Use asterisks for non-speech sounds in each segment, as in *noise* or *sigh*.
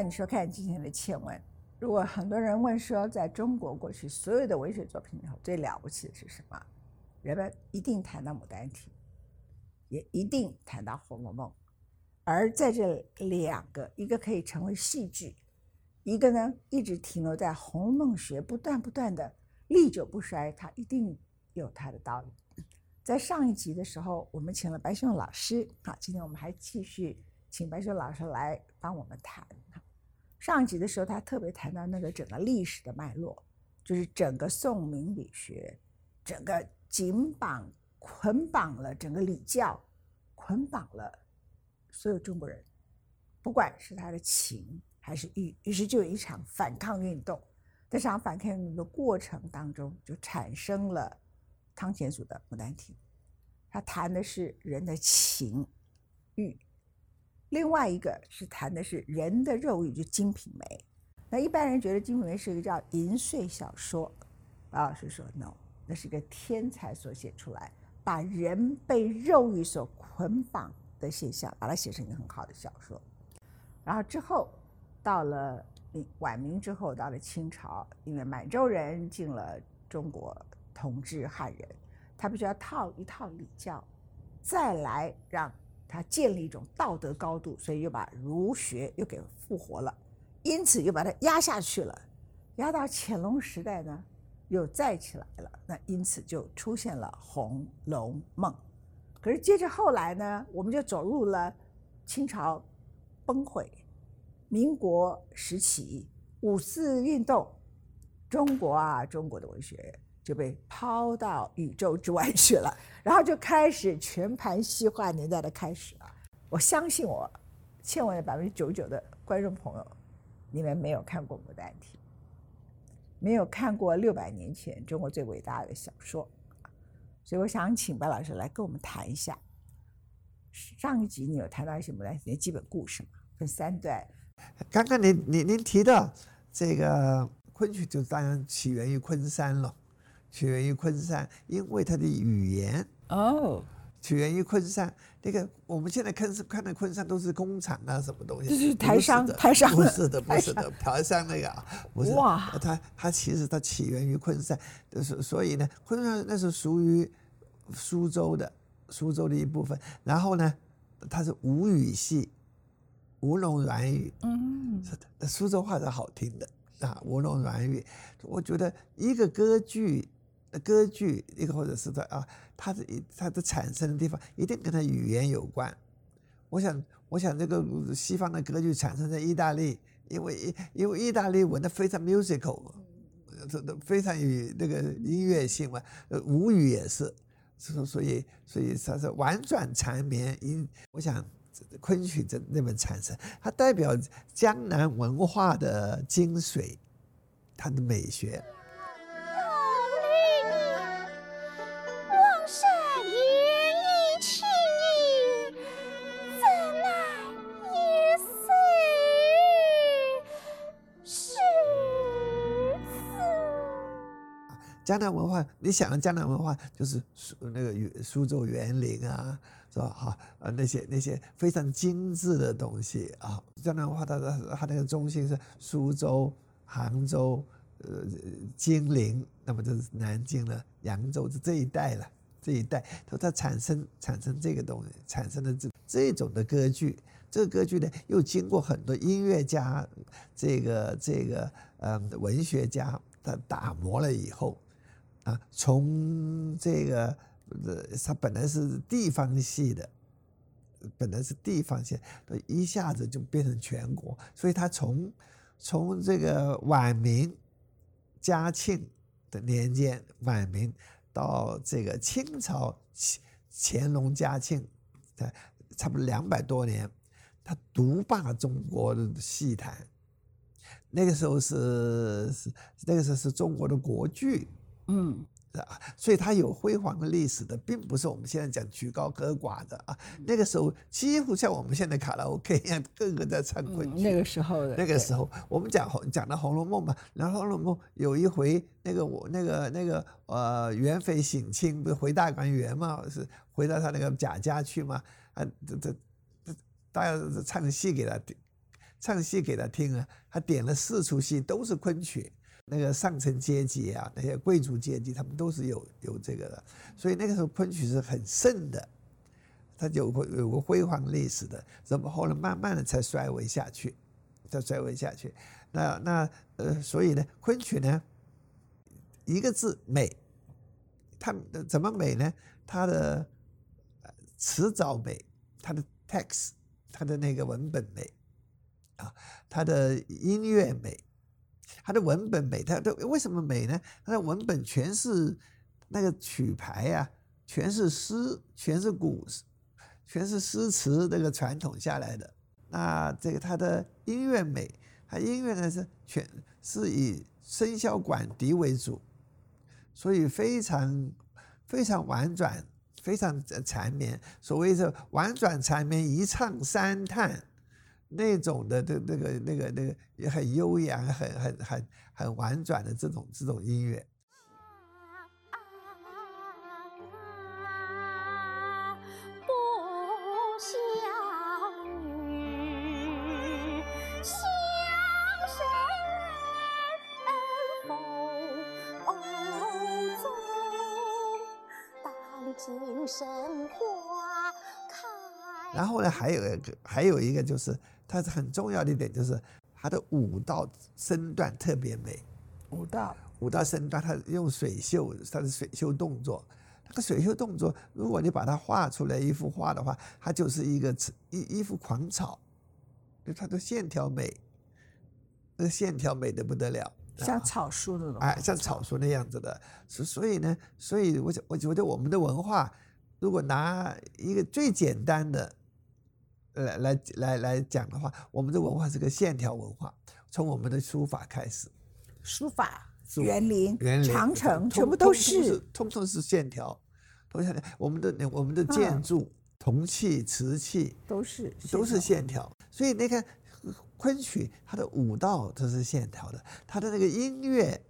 欢迎收看今天的倩文。如果很多人问说，在中国过去所有的文学作品里头，最了不起的是什么？人们一定谈到《牡丹亭》，也一定谈到《红楼梦》。而在这两个，一个可以成为戏剧，一个呢一直停留在《红楼梦》学，不断不断的历久不衰，它一定有它的道理。在上一集的时候，我们请了白熊老师，好，今天我们还继续请白熊老师来帮我们谈。上集的时候，他特别谈到那个整个历史的脉络，就是整个宋明理学，整个紧绑捆绑了整个礼教，捆绑了所有中国人，不管是他的情还是欲，于是就有一场反抗运动。在这场反抗运动的过程当中，就产生了汤显祖的《牡丹亭》，他谈的是人的情欲。另外一个是谈的是人的肉欲，就《金瓶梅》。那一般人觉得《金瓶梅》是一个叫淫碎小说，白老师说 no，那是个天才所写出来，把人被肉欲所捆绑的现象，把它写成一个很好的小说。然后之后到了晚明之后，到了清朝，因为满洲人进了中国统治汉人，他必须要套一套礼教，再来让。他建立一种道德高度，所以又把儒学又给复活了，因此又把它压下去了，压到乾隆时代呢，又再起来了。那因此就出现了《红楼梦》。可是接着后来呢，我们就走入了清朝崩溃、民国时期、五四运动，中国啊，中国的文学。就被抛到宇宙之外去了，然后就开始全盘西化年代的开始啊！我相信我，千万的百分之九十九的观众朋友，你们没有看过《牡丹亭》，没有看过六百年前中国最伟大的小说，所以我想请白老师来跟我们谈一下。上一集你有谈到一些《牡丹亭》的基本故事吗？分三段。刚刚您您您提到这个昆曲，就当然起源于昆山了。起源于昆山，因为它的语言哦，起源于昆山。那个我们现在看是看到昆山都是工厂啊，什么东西？就是台商，台商不是的，不是的，台商那个啊，不是。哇，它它其实它起源于昆山，就是所以呢，昆山那是属于苏州的，苏州的一部分。然后呢，它是吴语系，吴侬软语，嗯，是的，苏州话是好听的啊，吴侬软语。我觉得一个歌剧。歌剧一个或者是的啊，它的它的产生的地方一定跟它语言有关。我想，我想这个西方的歌剧产生在意大利，因为因为意大利文的非常 musical，这都非常有那个音乐性嘛。呃，吴语也是，所所以所以它是婉转缠绵。音，我想昆曲这那边产生，它代表江南文化的精髓，它的美学。江南文化，你想的江南文化就是苏那个苏州园林啊，是吧？哈，呃，那些那些非常精致的东西啊。江南文化它的它那个中心是苏州、杭州、呃金陵，那么就是南京了、扬州是这一带了，这一带，它它产生产生这个东西，产生的这这种的歌剧，这个歌剧呢又经过很多音乐家、这个这个呃文学家他打磨了以后。从这个呃，它本来是地方系的，本来是地方系，一下子就变成全国，所以它从从这个晚明、嘉庆的年间，晚明到这个清朝乾乾隆、嘉庆的差不多两百多年，他独霸中国的戏坛。那个时候是是那个时候是中国的国剧。嗯，啊，所以它有辉煌的历史的，并不是我们现在讲曲高和寡的啊。那个时候几乎像我们现在卡拉 OK 一样，个个在唱昆曲。那个时候的，那个时候我们讲红讲到《红楼梦》嘛，然后《红楼梦》有一回，那个我那个那个呃，元妃省亲不是回大观园嘛，是回到他那个贾家去嘛，啊，这这这大家唱戏给他听，唱戏给他听啊，他点了四出戏都是昆曲。那个上层阶级啊，那些贵族阶级，他们都是有有这个的，所以那个时候昆曲是很盛的，它有个有个辉煌历史的，怎么后来慢慢的才衰微下去，才衰微下去。那那呃，所以呢，昆曲呢，一个字美，它怎么美呢？它的词藻美，它的 text，它的那个文本美，啊，它的音乐美。它的文本美，它它为什么美呢？它的文本全是那个曲牌呀，全是诗，全是古，全是诗词那个传统下来的。那这个它的音乐美，它音乐呢是全是以笙箫管笛为主，所以非常非常婉转，非常缠绵。所谓是婉转缠绵，一唱三叹。那种的，这那个那个那个也很悠扬，很很很很婉转的这种这种音乐。然后呢，还有一个还有一个就是。它是很重要的一点，就是它的舞蹈身段特别美。舞蹈，舞蹈身段，它用水袖，它的水袖动作，那个水袖动作，如果你把它画出来一幅画的话，它就是一个一一幅狂草，就它的线条美，那个线条美的不得了，像草书那种，哎，像草书那样子的。所所以呢，所以我我觉得我们的文化，如果拿一个最简单的。来来来来讲的话，我们的文化是个线条文化，从我们的书法开始，书法、园林、长城，全部都是，通通是线条，都线条。我们的我们的建筑、铜器、瓷器都是都是线条。所以你看，昆曲它的舞蹈都是线条的，它的那个音乐，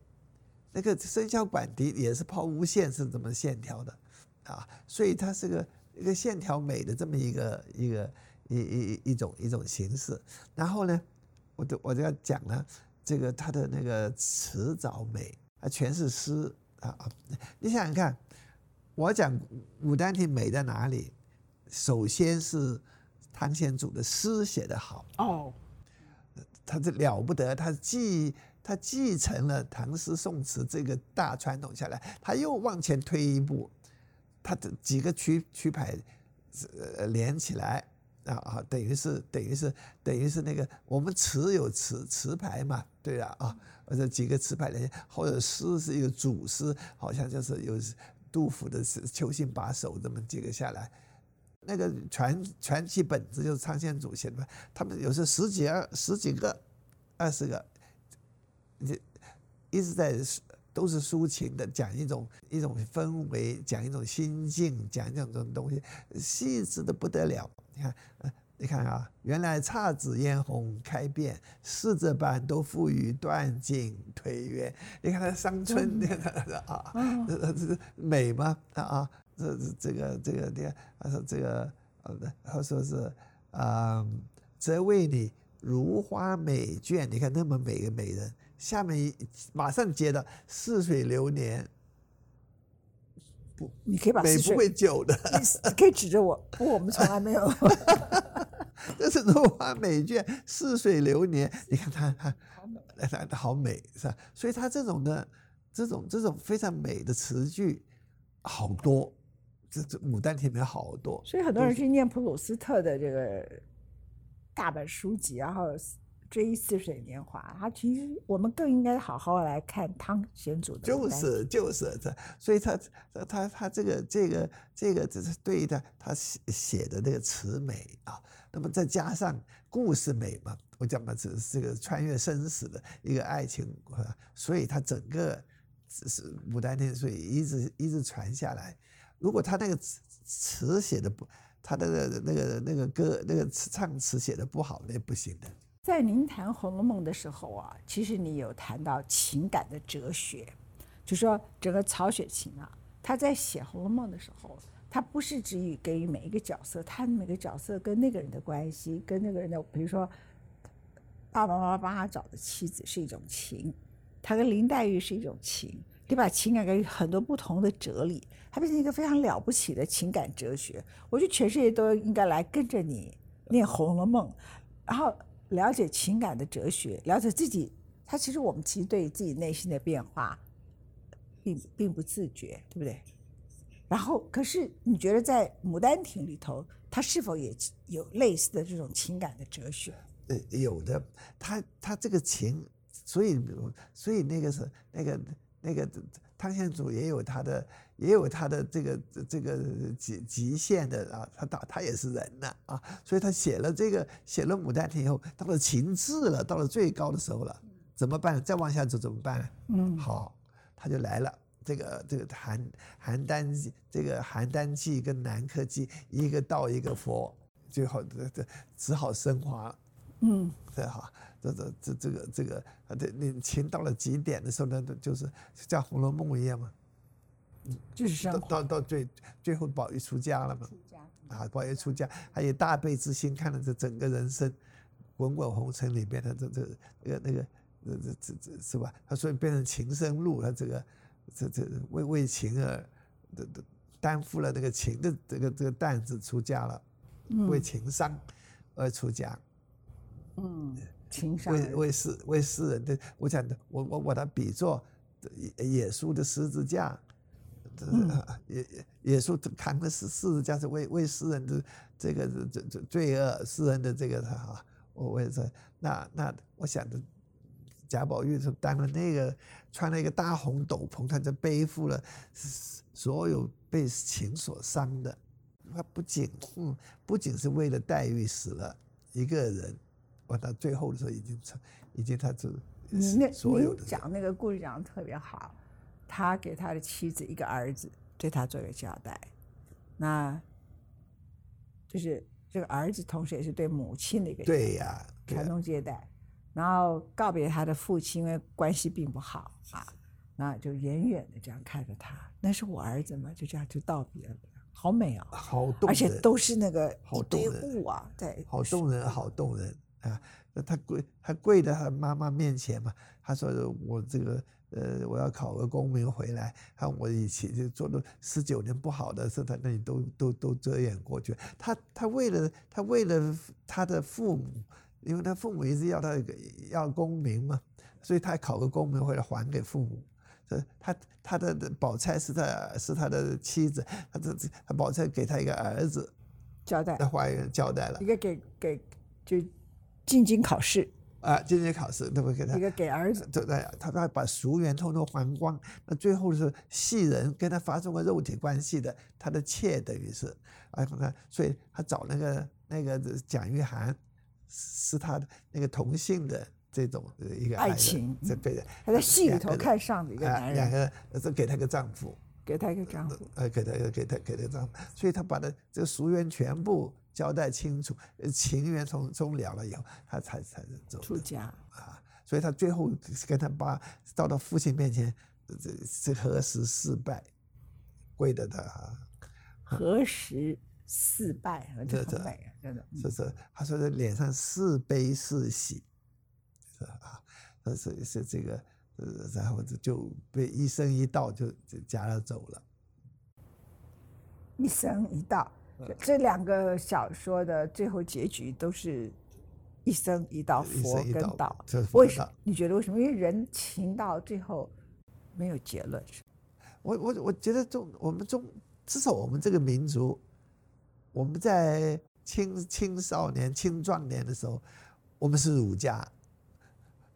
那个笙箫管笛也是抛物线是怎么线条的啊？所以它是个一个线条美的这么一个一个。一一一种一种形式，然后呢，我就我就要讲呢，这个它的那个词藻美啊，全是诗啊啊！你想想看，我讲《牡丹亭》美在哪里？首先是汤显祖的诗写得好哦，他这了不得，他继他继承了唐诗宋词这个大传统下来，他又往前推一步，他的几个曲曲牌呃连起来。啊啊，等于是等于是等于是那个我们词有词词牌嘛，对啊啊，或者几个词牌的，或者诗是一个主诗，好像就是有杜甫的是“秋兴把手”这么几个下来，那个传传奇本子就是苍献祖写的，他们有时候十几二十几个、二十个，这一直在都是抒情的，讲一种一种氛围，讲一种心境，讲这种东西，细致的不得了。你看，你看啊，原来姹紫嫣红开遍，似这般都付与断井颓垣。你看他伤春，你看啊，这这美吗？啊啊，这这个这个你看，他说这个呃，他说是啊，则为你如花美眷。你看那么美的美人，下面马上接到似水流年。不你可以把美不会久的，你可以指着我。不，我们从来没有。*laughs* 这是如花美眷，似水流年。你看它，它好美，它好美，是吧？所以它这种的，这种这种非常美的词句，好多。这这《牡丹亭》里面好多。所以很多人去念普鲁斯特的这个大本书籍，然后。追似水年华，他其实我们更应该好好来看汤显祖的。就是就是这，所以他他他这个这个这个这是对的，他写写的那个词美啊，那么再加上故事美嘛，我讲嘛，只是这个穿越生死的一个爱情，所以他整个是牡丹亭，所以一直一直传下来。如果他那个词词写的不，他那个那个那个歌那个词唱词写的不好，那不行的。在您谈《红楼梦》的时候啊，其实你有谈到情感的哲学，就说整个曹雪芹啊，他在写《红楼梦》的时候，他不是只予给予每一个角色，他每个角色跟那个人的关系，跟那个人的，比如说爸爸妈妈帮他找的妻子是一种情，他跟林黛玉是一种情。你把情感给予很多不同的哲理，它变成一个非常了不起的情感哲学。我觉得全世界都应该来跟着你念《红楼梦》，然后了解情感的哲学，了解自己。他其实我们其实对自己内心的变化，并并不自觉，对不对？然后，可是你觉得在《牡丹亭》里头，他是否也有类似的这种情感的哲学？呃，有的。他他这个情，所以所以那个是那个。那个汤显祖也有他的，也有他的这个这个极极限的啊，他他他也是人呐啊，所以他写了这个写了《牡丹亭》以后，到了情志了，到了最高的时候了，怎么办？再往下走怎么办？嗯，好，他就来了，这个这个邯邯郸这个邯郸记跟南柯记，一个道一个佛，最后这这只好升华，嗯，对哈。这这这这个这个啊，对，你情到了极点的时候呢，就是像《红楼梦》一样嘛，嗯，就是到到到最最后，宝玉出家了嘛，出家啊，宝玉出家，还有大悲之心，看了这整个人生，滚滚红尘里边的这这那个那个这这这这是吧？他所以变成情深路，他这个这这为为情而担负了那个情的这个这个担子出家了，为情伤而出家，嗯。为为世为世人的，我讲的，我我把它比作耶稣的十字架，耶耶稣扛的是十字架，是为为世人的这个这这罪恶，世人的这个哈，我为这那那我想着，贾宝玉是当了那个穿了一个大红斗篷，他就背负了所有被情所伤的，他不仅嗯不仅是为了黛玉死了一个人。我到最后的时候，已经成，已经他是所有的。讲那个故事讲的特别好，他给他的妻子一个儿子，对他做个交代，那就是这个儿子，同时也是对母亲的一个对呀传宗接代，然后告别他的父亲，因为关系并不好啊，那就远远的这样看着他，那是我儿子嘛，就这样就道别了。好美啊，好动人，而且都是那个好动人。啊，对，好动人，好动人。啊，那他跪，他跪在他妈妈面前嘛。他说：“我这个，呃，我要考个功名回来。他我以前就做了十九年不好的事，他那里都都都遮掩过去。他他为了他为了他的父母，因为他父母一直要他要功名嘛，所以他考个功名回来还给父母。他他的宝钗是他是他的妻子，他这他宝钗给他一个儿子，交代在花园交代了，一个给给就。”进京考试啊，进京考试，对不给他一个给儿子，对对，他他把俗缘通通还光。那最后是戏人跟他发生过肉体关系的，他的妾等于是，啊，所以他找那个那个蒋玉菡，是他的那个同性的这种一个爱情，这对的。他在戏里头看上的一个男人，两个是给他个丈夫，给他一个丈夫，呃，给他给他给他丈夫，所以他把他这个俗缘全部。交代清楚，情缘从终了了以后，他才才走出家啊。所以他最后跟他爸到到父亲面前，这这何时四拜，跪的他。何时四拜？这很美啊，真的。是是，他说的脸上似悲似喜，是啊，是是这个，然后就被一生一道就就夹了走了。一生一道。这两个小说的最后结局都是一生一道佛跟道，为什么？你觉得为什么？因为人情到最后没有结论。我我我觉得中我们中至少我们这个民族，我们在青青少年、青壮年的时候，我们是儒家，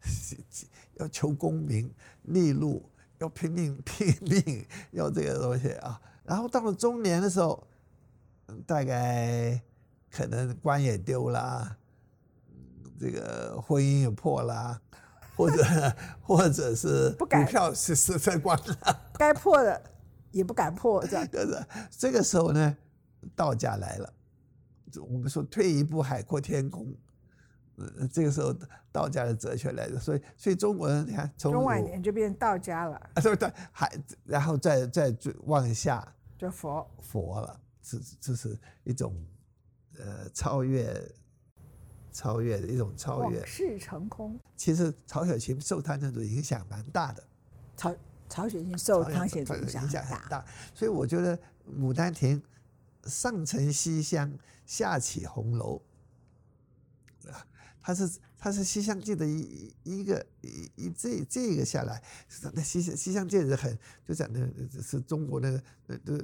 *laughs* 要求功名利禄，要拼命拼命，要这个东西啊。然后到了中年的时候。大概可能官也丢了，这个婚姻也破了，或者 *laughs* 或者是股票是是在光了，该破的也不敢破，这样。是这个时候呢，道家来了，我们说退一步海阔天空，呃，这个时候道家的哲学来的，所以所以中国人你看，从中晚年就变道家了，啊，对对，还然后再再往下就佛佛了。这这是一种，呃，超越超越的一种超越往。事成空。其实曹雪芹受汤显祖影响蛮大的，曹曹雪芹受曹汤显祖影影响很大，所以我觉得《牡丹亭》上承西厢，下启红楼，啊，它是它是《西厢记》的一一一个一一这这个下来，那《西西厢记》是很就讲的是中国的呃呃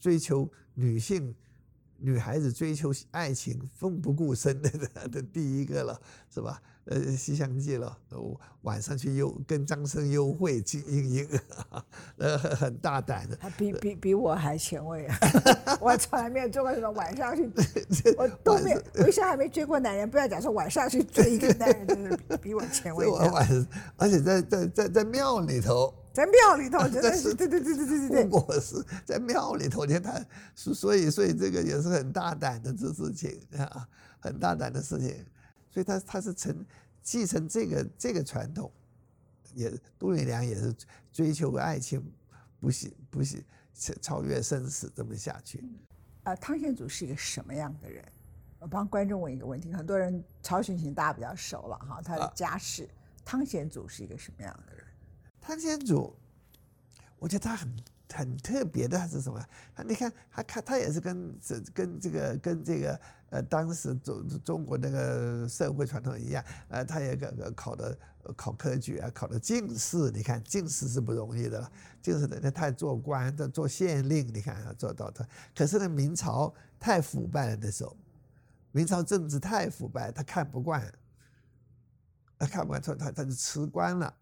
追求女性。女孩子追求爱情奋不顾身的 *laughs* 的第一个了，是吧？呃，《西厢记》了，我晚上去幽跟张生幽会金莺莺，*laughs* 呃，很很大胆的。他比比比我还前卫啊！*laughs* 我从来没有做过什么晚上去，我都没有，我一生还没追过男人。不要讲说晚上去追一个男人，真是比比我前卫。我晚，而且在在在在庙里头，在庙里头 *laughs* 真的是，对对对对对对对。不过是在庙里头，你看他，所所以所以这个也是很大胆的这事情啊，很大胆的事情。所以他他是承继承这个这个传统，也杜月娘也是追求爱情，不惜不惜超越生死这么下去。啊，汤显祖是一个什么样的人？我帮观众问一个问题，很多人曹雪芹大家比较熟了哈，他的家世，汤显祖是一个什么样的人？汤显祖，我觉得他很很特别的，他是什么？他你看，他看他也是跟这跟这个跟这个呃当时中中国那个社会传统一样，呃，他也个个考的考科举啊，考的进士。你看进士是不容易的了，进士的那他做官，他做县令，你看做到他。可是呢，明朝太腐败了那时候，明朝政治太腐败，他看不惯，他看不惯，他他他就辞官了。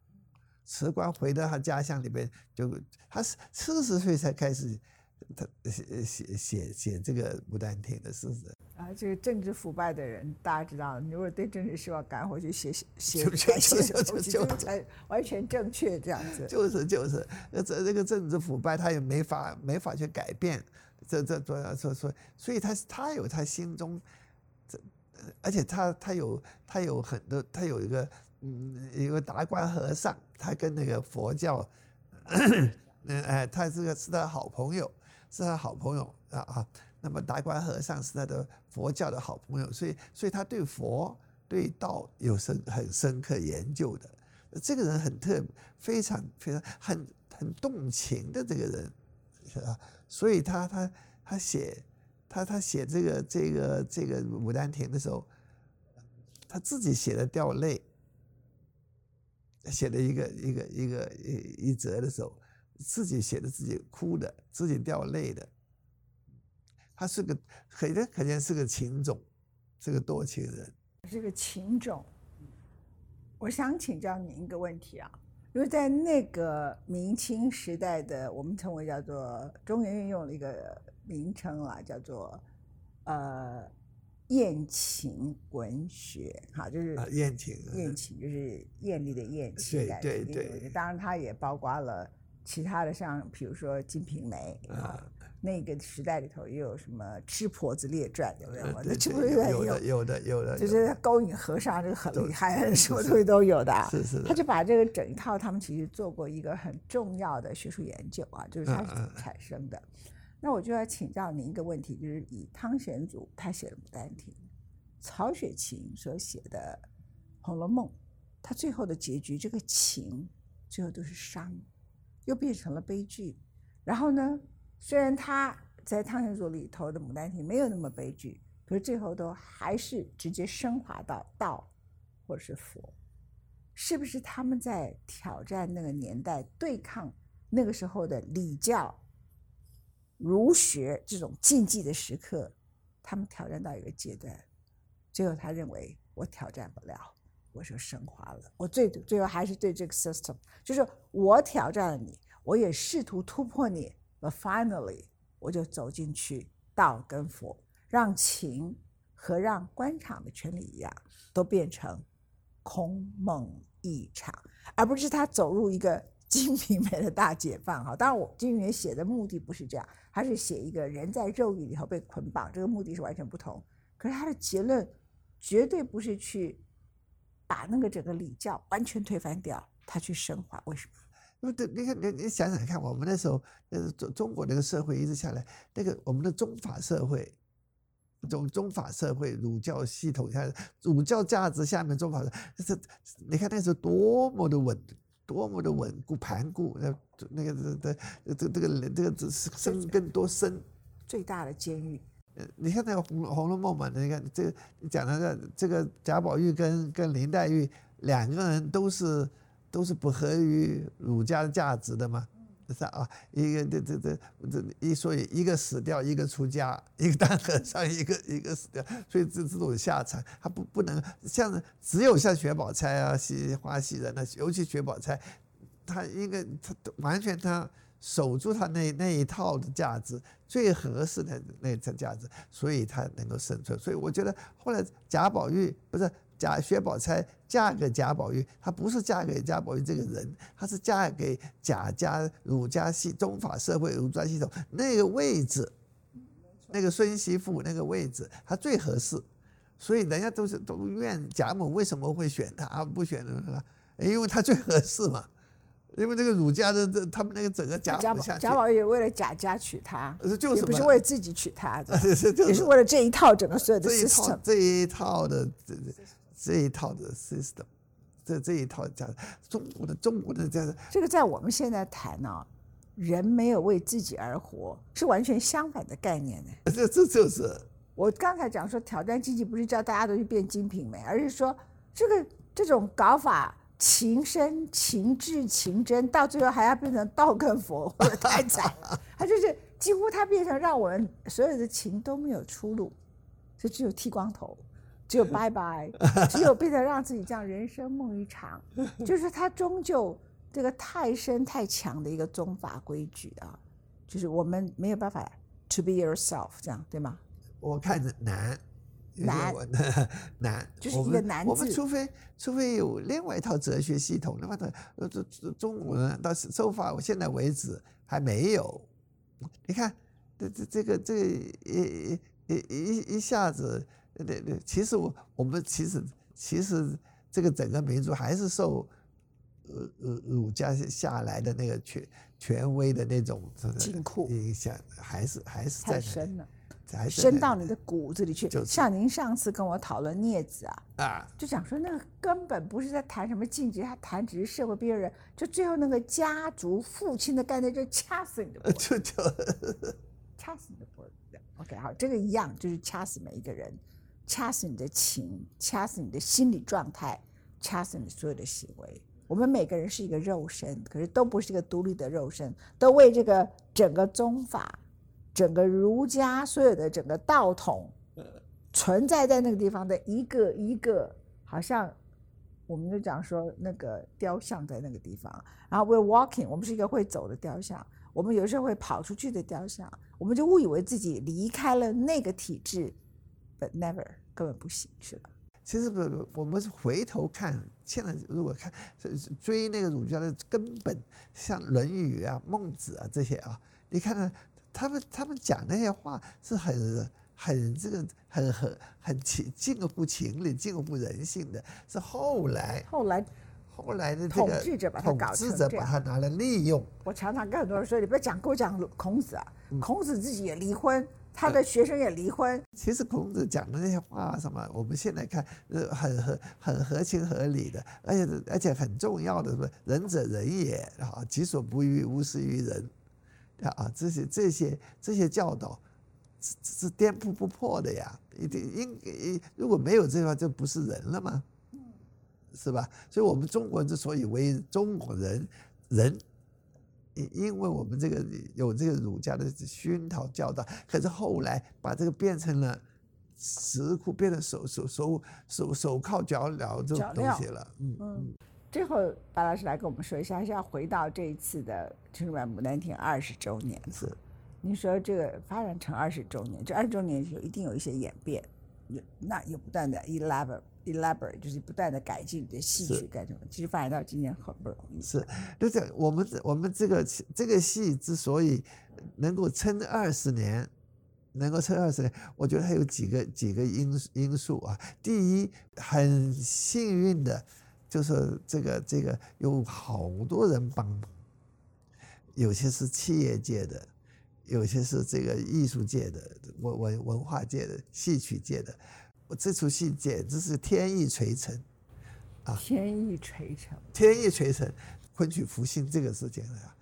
辞官回到他家乡里边，就他是四十岁才开始，他写写写写这个《牡丹亭》的事实。啊，这个政治腐败的人，大家知道，你如果对政治失望赶回去写写写就就写就就就才完全正确这样子。就 *laughs* 是就是，那这这个政治腐败，他也没法没法去改变，这这这所所所以他他有他心中，这而且他他有他有很多他有一个嗯一个达官和尚，他跟那个佛教，嗯哎，他这个是他好朋友，是他好朋友啊啊。那么达官和尚是他的佛教的好朋友，所以所以他对佛对道有深很深刻研究的。这个人很特，非常非常很很动情的这个人，是吧？所以他他他写他他写这个这个这个《牡丹亭》的时候，他自己写的掉泪，写的一个一个一个一一则的时候，自己写的自己哭的，自己掉泪的。他是个可见可见是个情种，是个多情人，是个情种。我想请教您一个问题啊，因为在那个明清时代的，我们称为叫做中原运用了一个名称啦，叫做呃艳情文学，哈，就是啊，艳情，艳情就是艳丽的艳，情对感对对的艳当然它也包括了其他的，像比如说《金瓶梅》啊。那个时代里头也有什么《吃婆子列传》，对不对？呃那《吃对对婆子列传》有的有的有的，就有的是勾引和尚，这个很厉害，*laughs* 什么东西都有的啊。是是的他就把这个整一套，他们其实做过一个很重要的学术研究啊，就是它是产生的。那我就要请教您一个问题，就是以汤显祖他写的《牡丹亭》，曹雪芹所写的《红楼梦》，他最后的结局，这个情最后都是伤，又变成了悲剧。然后呢，虽然他在汤显祖里头的《牡丹亭》没有那么悲剧，可是最后都还是直接升华到道或者是佛，是不是他们在挑战那个年代，对抗那个时候的礼教、儒学这种禁忌的时刻，他们挑战到一个阶段，最后他认为我挑战不了，我就升华了，我最最后还是对这个 system，就是我挑战了你，我也试图突破你，but finally。我就走进去，道跟佛，让情和让官场的权利一样，都变成空梦一场，而不是他走入一个金瓶梅的大解放。哈，当然我金瓶梅写的目的不是这样，他是写一个人在肉狱里头被捆绑，这个目的是完全不同。可是他的结论绝对不是去把那个整个礼教完全推翻掉，他去升华。为什么？因为对，你看，你你想想看，我们那时候，呃，中中国那个社会一直下来，那个我们的宗法社会，中中法社会儒教系统下来，儒教价值下面中法，这你看那时候多么的稳，多么的稳固盘固，那那个这这这这个这个深更多深，最大的监狱。呃，你看那个《红红楼梦》嘛，你看这个讲的这这个贾宝玉跟跟林黛玉两个人都是都是不合于儒家的价值的嘛。是啊，一个这这这这一所以一个死掉，一个出家，一个当和尚，一个一个死掉，所以这这种下场，他不不能像只有像薛宝钗啊、西花袭人那，尤其薛宝钗，他应该他完全他守住他那那一套的价值，最合适的那层价值，所以他能够生存。所以我觉得后来贾宝玉不是。贾薛宝钗嫁给贾宝玉，她不是嫁给贾宝玉这个人，她是嫁给贾家儒家系宗法社会儒家系统那个位置，那个孙媳妇那个位置，她最合适，所以人家都是都怨贾母为什么会选她不选她？因为她最合适嘛，因为这个儒家的这他们那个整个贾贾贾宝玉为了贾家娶她，就是不是为了自己娶她，*laughs* 也是为了这一套整个所有的这一套这一套的这。一套的 system，这这一套讲中国的中国的这样这个在我们现在谈呢，人没有为自己而活，是完全相反的概念呢。这这就是我刚才讲说挑战经济不是叫大家都去变精品美，而是说这个这种搞法情深情至情真，到最后还要变成道跟佛，太惨了。他就是几乎他变成让我们所有的情都没有出路，就只有剃光头。只有 *laughs* 拜拜，只有变得让自己这样人生梦一场，*laughs* 就是他终究这个太深太强的一个宗法规矩啊，就是我们没有办法 to be yourself 这样对吗？我看着难，难 *laughs* 难，就是一个难字。我们除非除非有另外一套哲学系统，那么的呃中中国人到受法，我现在为止还没有。你看这这这个这一一一一下子。对对，其实我我们其实其实这个整个民族还是受呃呃儒家下来的那个权权威的那种禁锢影响，还是还是太深了，还深到你的骨子里去。就像您上次跟我讨论镊子啊，啊，就讲说那个根本不是在谈什么禁止，他谈只是社会边缘人，就最后那个家族父亲的概念就掐死你的脖子，*laughs* 就就掐死你的脖子。OK，好，这个一样就是掐死每一个人。掐死你的情，掐死你的心理状态，掐死你所有的行为。我们每个人是一个肉身，可是都不是一个独立的肉身，都为这个整个宗法、整个儒家所有的整个道统存在在那个地方的一个一个，好像我们就讲说那个雕像在那个地方。然后 we're walking，我们是一个会走的雕像，我们有时候会跑出去的雕像，我们就误以为自己离开了那个体制。But never，根本不行，是了？其实不，我们是回头看，现在如果看追那个儒家的根本，像《论语》啊、《孟子》啊这些啊，你看看他们他们讲那些话是很很这个很很很情近乎情理、近乎人性的，是后来后来后来的统治者把它搞成这样，把它拿来利用。我常常跟很多人说，你不要讲给我讲孔子啊，孔子自己也离婚。他的学生也离婚。其实孔子讲的那些话，什么我们现在看，呃，很合很合情合理的，而且而且很重要的，什么？仁者仁也，啊，己所不欲，勿施于人，啊，这些这些这些教导是是颠扑不破的呀。一定应如果没有这句话，就不是人了吗？是吧？所以我们中国人之所以为中国人，人。因因为我们这个有这个儒家的熏陶教导，可是后来把这个变成了石窟，变成手手手手手铐脚镣这种东西了。嗯嗯。最后，白老师来跟我们说一下，是要回到这一次的春晚牡丹亭二十周年。是。您说这个发展成二十周年，这二十周年有一定有一些演变，有那有不断的 elaborate。Elaborate 就是不断的改进你的戏曲改什么？其实发展到今天很不容易。是，就是我们我们这个这个戏之所以能够撑二十年，能够撑二十年，我觉得它有几个几个因因素啊。第一，很幸运的，就是这个这个有好多人帮忙，有些是企业界的，有些是这个艺术界的、文文文化界的、戏曲界的。我这出戏简直是天意垂成，啊，天意垂成，天意垂成，昆曲复兴这个事情啊，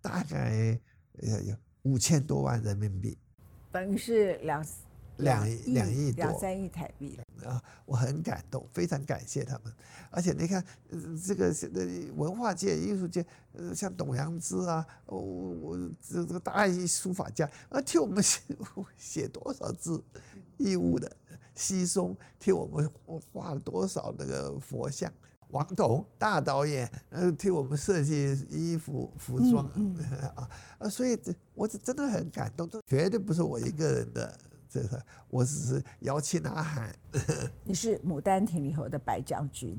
大概呃有五千多万人民币，等于是两。两两亿多，两三亿台币啊！我很感动，非常感谢他们。而且你看，这个文化界、艺术界，呃，像董阳之啊，我我这这个大一书法家，啊，替我们写写多少字，义务的，西松替我们画了多少那个佛像，王董大导演，呃，替我们设计衣服服装啊 *laughs* 啊！所以，我真的很感动，这绝对不是我一个人的。这个我只是摇旗呐喊。*laughs* 你是《牡丹亭》*laughs* *laughs* 里头的白将军，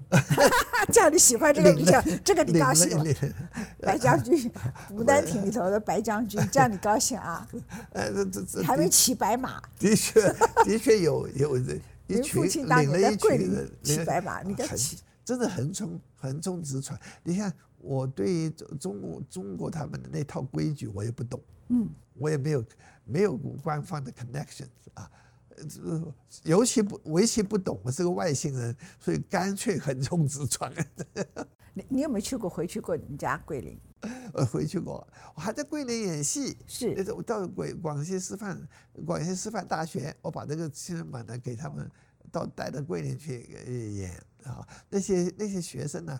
叫你喜欢这个比较这个你高兴了。白将军，《牡丹亭》里头的白将军，这样你高兴啊？呃，这这这还没骑白马。的确，的确有有一群领了一群人骑白马，你骑，真的横冲横冲直闯。你看，我对中国中国他们的那套规矩我也不懂，嗯，我也没有。没有官方的 connections 啊，呃，尤其不围棋不懂，我是个外星人，所以干脆横冲直撞。*laughs* 你你有没有去过回去过你们家桂林？呃，回去过，我还在桂林演戏。是，我到广广西师范广西师范大学，我把这个新人版呢给他们到带到桂林去演啊。那些那些学生呢，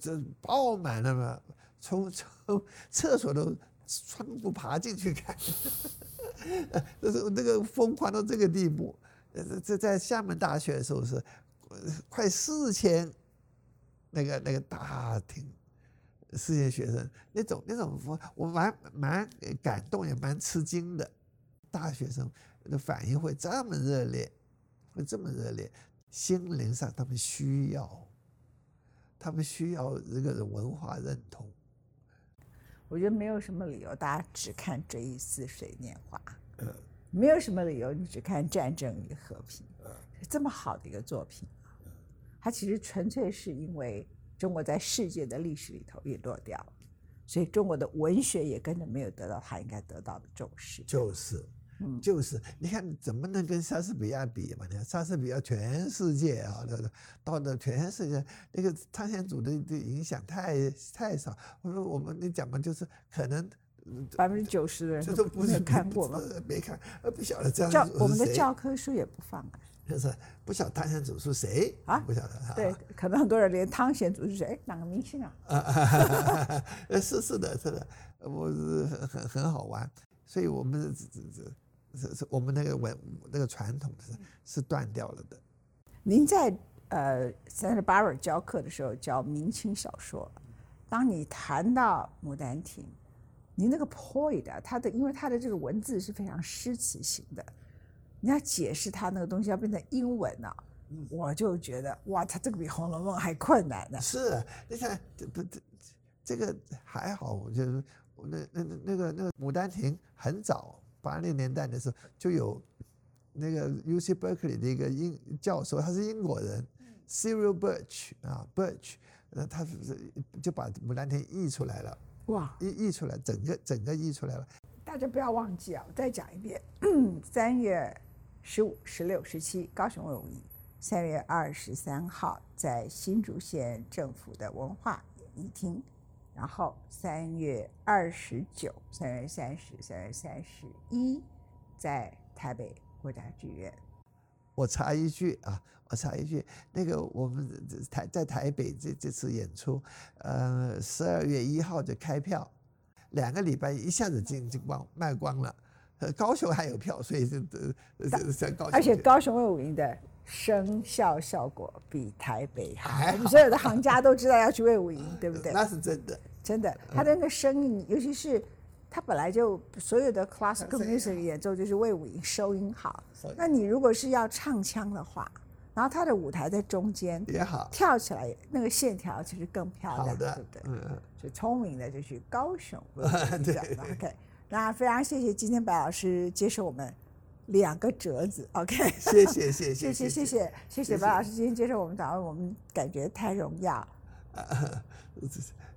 这爆满了嘛，从从厕所都。窗户爬进去看，*laughs* 这是那个疯狂到这个地步。呃，这在厦门大学的时候是快四千，那个那个大厅，四千学生，那种那种我我蛮蛮感动也蛮吃惊的。大学生的反应会这么热烈，会这么热烈，心灵上他们需要，他们需要这个文化认同。我觉得没有什么理由，大家只看这一似水年华。嗯没有什么理由，你只看战争与和平。嗯这么好的一个作品，它其实纯粹是因为中国在世界的历史里头陨落掉了，所以中国的文学也跟着没有得到它应该得到的重视。就是。嗯，就是，你看怎么能跟莎士比亚比嘛？你看莎士比亚全世界啊，到到全世界那个汤显祖的的影响太太少。我说我们你讲嘛，就是可能百分之九十的人都不是看过吗？没看，不晓得这样。教我们的教科书也不放啊。就是不晓得汤显祖是谁啊？不晓得。对，可能很多人连汤显祖是谁，哪个明星啊？啊，*laughs* 是是的，是的，我是很很很好玩，所以我们这这这。是是，我们那个文那个传统是是断掉了的。您在呃三十八尔教课的时候教明清小说，当你谈到《牡丹亭》，您那个 point 啊，它的因为它的这个文字是非常诗词型的，你要解释它那个东西要变成英文呢，我就觉得哇，它这个比《红楼梦》还困难呢。是，你看这不这这个还好，我觉得那那那那个那个《牡丹亭》很早。八零年代的时候，就有那个 U C Berkeley 的一个英教授，他是英国人，Cyril Birch 啊，Birch，呃，他是就把《牡丹亭》译出来了，哇，译译出来，整个整个译出来了。大家不要忘记啊，我再讲一遍：*clears throat* 三月十五、十六、十七，高雄卫武营；三月二十三号，在新竹县政府的文化演艺厅。然后三月二十九、三月三十、三月三十一，在台北国家剧院。我插一句啊，我插一句，那个我们台在台北这这次演出，呃，十二月一号就开票，两个礼拜一下子进进光卖光了。呃，高雄还有票，所以这呃在高雄。而且高雄有名的。声效效果比台北好，我们所有的行家都知道要去魏武营，*laughs* 对不对？那是真的，真的。他的那个声音，尤其是他本来就所有的 classical music 演奏就是魏武营收音好。那你如果是要唱腔的话，然后他的舞台在中间也好，跳起来那个线条其实更漂亮，对不对？嗯嗯。就聪明的就去高雄，*laughs* 对，OK。那非常谢谢今天白老师接受我们。两个折子，OK，谢谢谢谢谢谢谢谢谢谢白老师今天接受我们访问，我们感觉太荣耀。*laughs*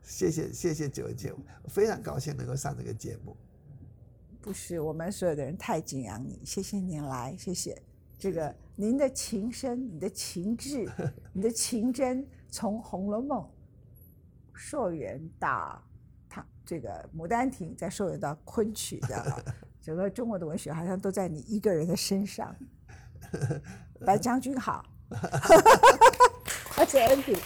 谢谢谢谢九九，非常高兴能够上这个节目。不是我们所有的人太敬仰你，谢谢您来，谢谢这个您的情深、你的情志、*laughs* 你的情真，从《红楼梦》溯源到唐这个《牡丹亭》，再溯源到昆曲的整个中国的文学，好像都在你一个人的身上。*laughs* 白将军好，*laughs* 而且恩平。